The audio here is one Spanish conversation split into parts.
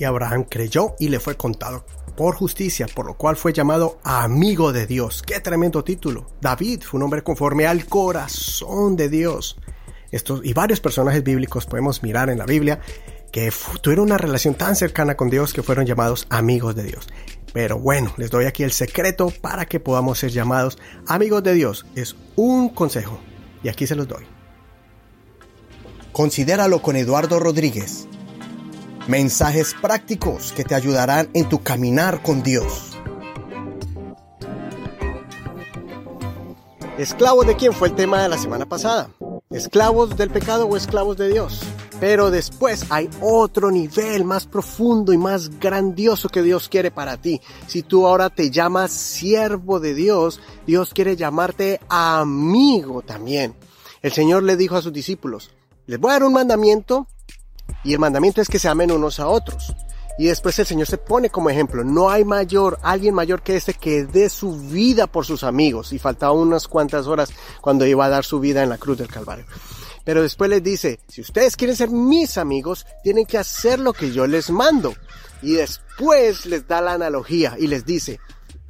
Y Abraham creyó y le fue contado por justicia, por lo cual fue llamado amigo de Dios. ¡Qué tremendo título! David fue un hombre conforme al corazón de Dios. Estos, y varios personajes bíblicos podemos mirar en la Biblia que tuvieron una relación tan cercana con Dios que fueron llamados amigos de Dios. Pero bueno, les doy aquí el secreto para que podamos ser llamados amigos de Dios. Es un consejo y aquí se los doy. Considéralo con Eduardo Rodríguez. Mensajes prácticos que te ayudarán en tu caminar con Dios. ¿Esclavos de quién fue el tema de la semana pasada? ¿Esclavos del pecado o esclavos de Dios? Pero después hay otro nivel más profundo y más grandioso que Dios quiere para ti. Si tú ahora te llamas siervo de Dios, Dios quiere llamarte amigo también. El Señor le dijo a sus discípulos, les voy a dar un mandamiento y el mandamiento es que se amen unos a otros. Y después el Señor se pone como ejemplo, no hay mayor, alguien mayor que este que dé su vida por sus amigos. Y faltaba unas cuantas horas cuando iba a dar su vida en la cruz del Calvario. Pero después les dice, si ustedes quieren ser mis amigos, tienen que hacer lo que yo les mando. Y después les da la analogía y les dice,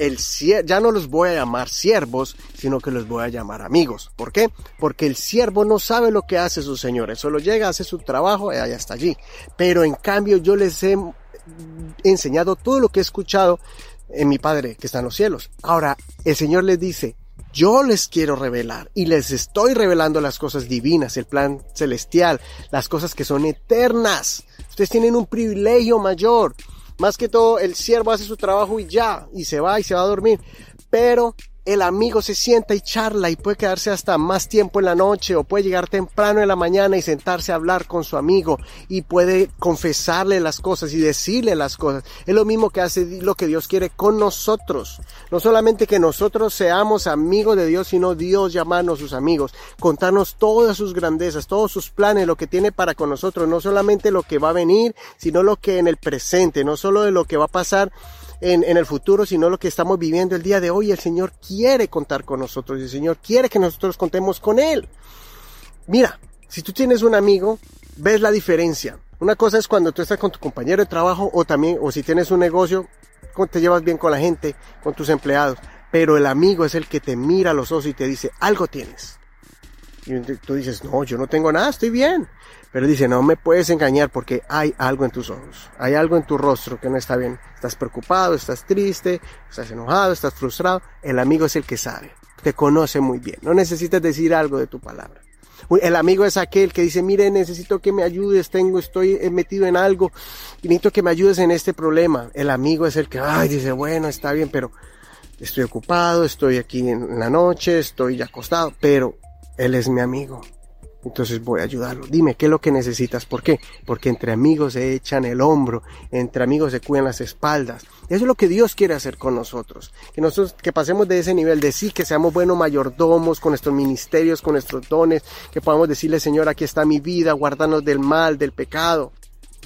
el ya no los voy a llamar siervos, sino que los voy a llamar amigos. ¿Por qué? Porque el siervo no sabe lo que hace su señor, él solo llega, hace su trabajo y allá está allí. Pero en cambio yo les he enseñado todo lo que he escuchado en mi Padre que está en los cielos. Ahora, el Señor les dice, yo les quiero revelar y les estoy revelando las cosas divinas, el plan celestial, las cosas que son eternas. Ustedes tienen un privilegio mayor. Más que todo, el siervo hace su trabajo y ya, y se va y se va a dormir. Pero el amigo se sienta y charla y puede quedarse hasta más tiempo en la noche o puede llegar temprano en la mañana y sentarse a hablar con su amigo y puede confesarle las cosas y decirle las cosas. Es lo mismo que hace lo que Dios quiere con nosotros. No solamente que nosotros seamos amigos de Dios, sino Dios llamarnos sus amigos, contarnos todas sus grandezas, todos sus planes, lo que tiene para con nosotros, no solamente lo que va a venir, sino lo que en el presente, no solo de lo que va a pasar en, el futuro, sino lo que estamos viviendo el día de hoy. El Señor quiere contar con nosotros y el Señor quiere que nosotros contemos con Él. Mira, si tú tienes un amigo, ves la diferencia. Una cosa es cuando tú estás con tu compañero de trabajo o también, o si tienes un negocio, te llevas bien con la gente, con tus empleados. Pero el amigo es el que te mira a los ojos y te dice, algo tienes. Y tú dices, no, yo no tengo nada, estoy bien. Pero dice, no me puedes engañar porque hay algo en tus ojos, hay algo en tu rostro que no está bien. Estás preocupado, estás triste, estás enojado, estás frustrado. El amigo es el que sabe, te conoce muy bien. No necesitas decir algo de tu palabra. El amigo es aquel que dice, mire, necesito que me ayudes, tengo, estoy metido en algo y necesito que me ayudes en este problema. El amigo es el que, ay, dice, bueno, está bien, pero estoy ocupado, estoy aquí en la noche, estoy acostado, pero él es mi amigo. Entonces voy a ayudarlo. Dime, ¿qué es lo que necesitas? ¿Por qué? Porque entre amigos se echan el hombro, entre amigos se cuidan las espaldas. Eso es lo que Dios quiere hacer con nosotros. Que nosotros, que pasemos de ese nivel de sí, que seamos buenos mayordomos con nuestros ministerios, con nuestros dones, que podamos decirle, Señor, aquí está mi vida, guárdanos del mal, del pecado.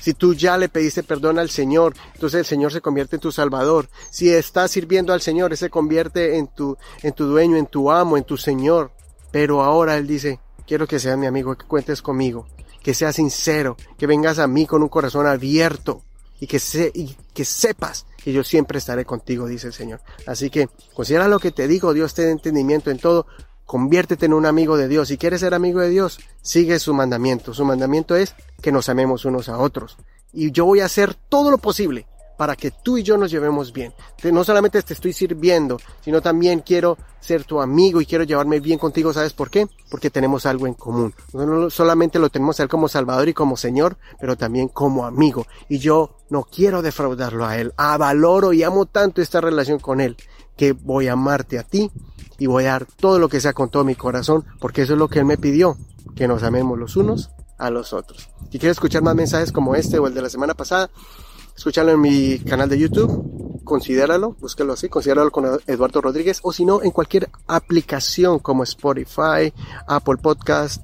Si tú ya le pediste perdón al Señor, entonces el Señor se convierte en tu Salvador. Si estás sirviendo al Señor, Él se convierte en tu, en tu dueño, en tu amo, en tu Señor. Pero ahora Él dice, Quiero que seas mi amigo, que cuentes conmigo, que seas sincero, que vengas a mí con un corazón abierto y que, y que sepas que yo siempre estaré contigo, dice el Señor. Así que considera lo que te digo, Dios te da entendimiento en todo, conviértete en un amigo de Dios. Si quieres ser amigo de Dios, sigue su mandamiento. Su mandamiento es que nos amemos unos a otros. Y yo voy a hacer todo lo posible para que tú y yo nos llevemos bien. No solamente te estoy sirviendo, sino también quiero ser tu amigo y quiero llevarme bien contigo. ¿Sabes por qué? Porque tenemos algo en común. No solamente lo tenemos a Él como Salvador y como Señor, pero también como amigo. Y yo no quiero defraudarlo a Él. Ah, valoro y amo tanto esta relación con Él que voy a amarte a ti y voy a dar todo lo que sea con todo mi corazón, porque eso es lo que Él me pidió, que nos amemos los unos a los otros. Si quieres escuchar más mensajes como este o el de la semana pasada, escúchalo en mi canal de YouTube, considéralo, búscalo así, considéralo con Eduardo Rodríguez, o si no, en cualquier aplicación como Spotify, Apple Podcast,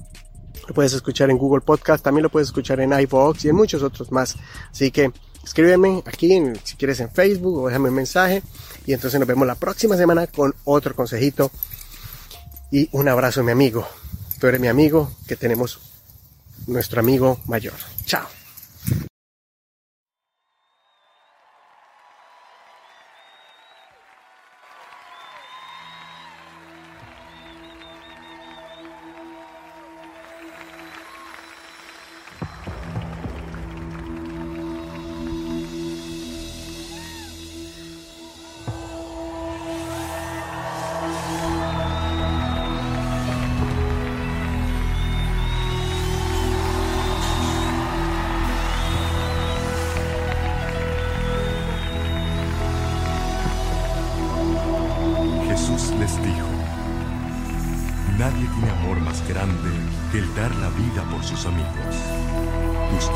lo puedes escuchar en Google Podcast, también lo puedes escuchar en iVoox y en muchos otros más. Así que escríbeme aquí, si quieres en Facebook, o déjame un mensaje, y entonces nos vemos la próxima semana con otro consejito. Y un abrazo, mi amigo. Tú eres mi amigo, que tenemos nuestro amigo mayor. Chao.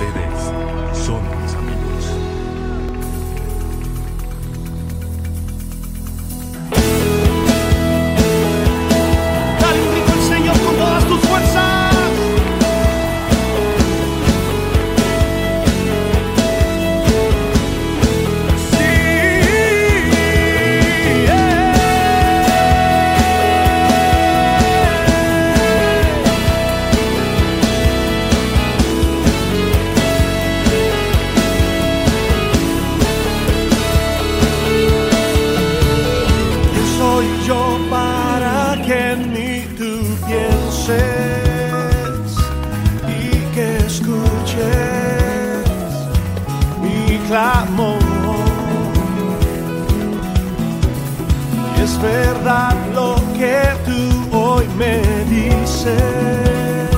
Ustedes pienses y que escuches mi clamor? Es verdad lo que tú hoy me dices,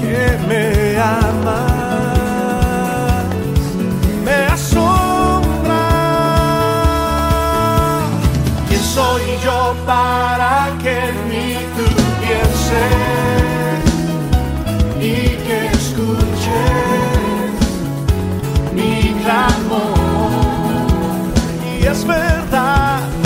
que me amas, verdade.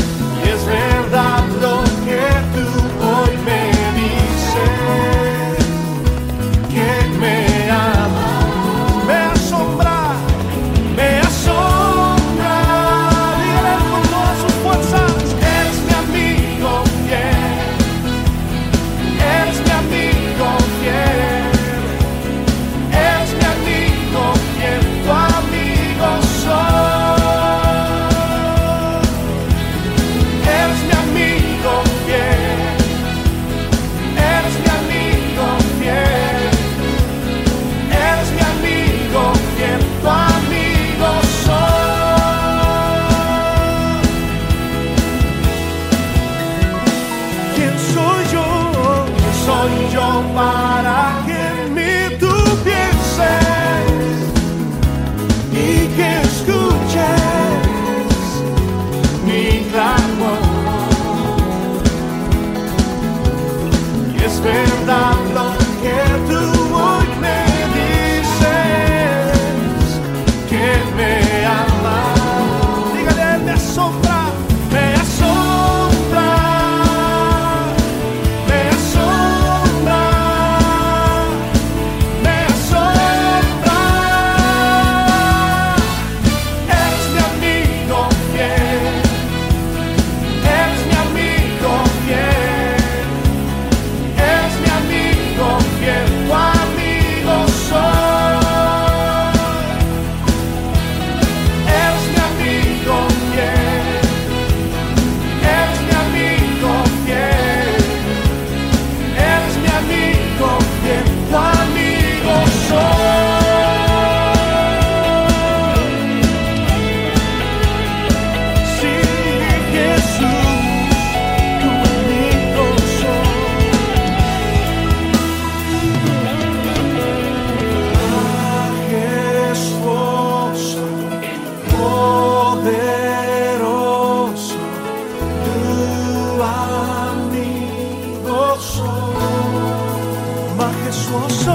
说声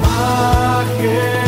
m a j e s t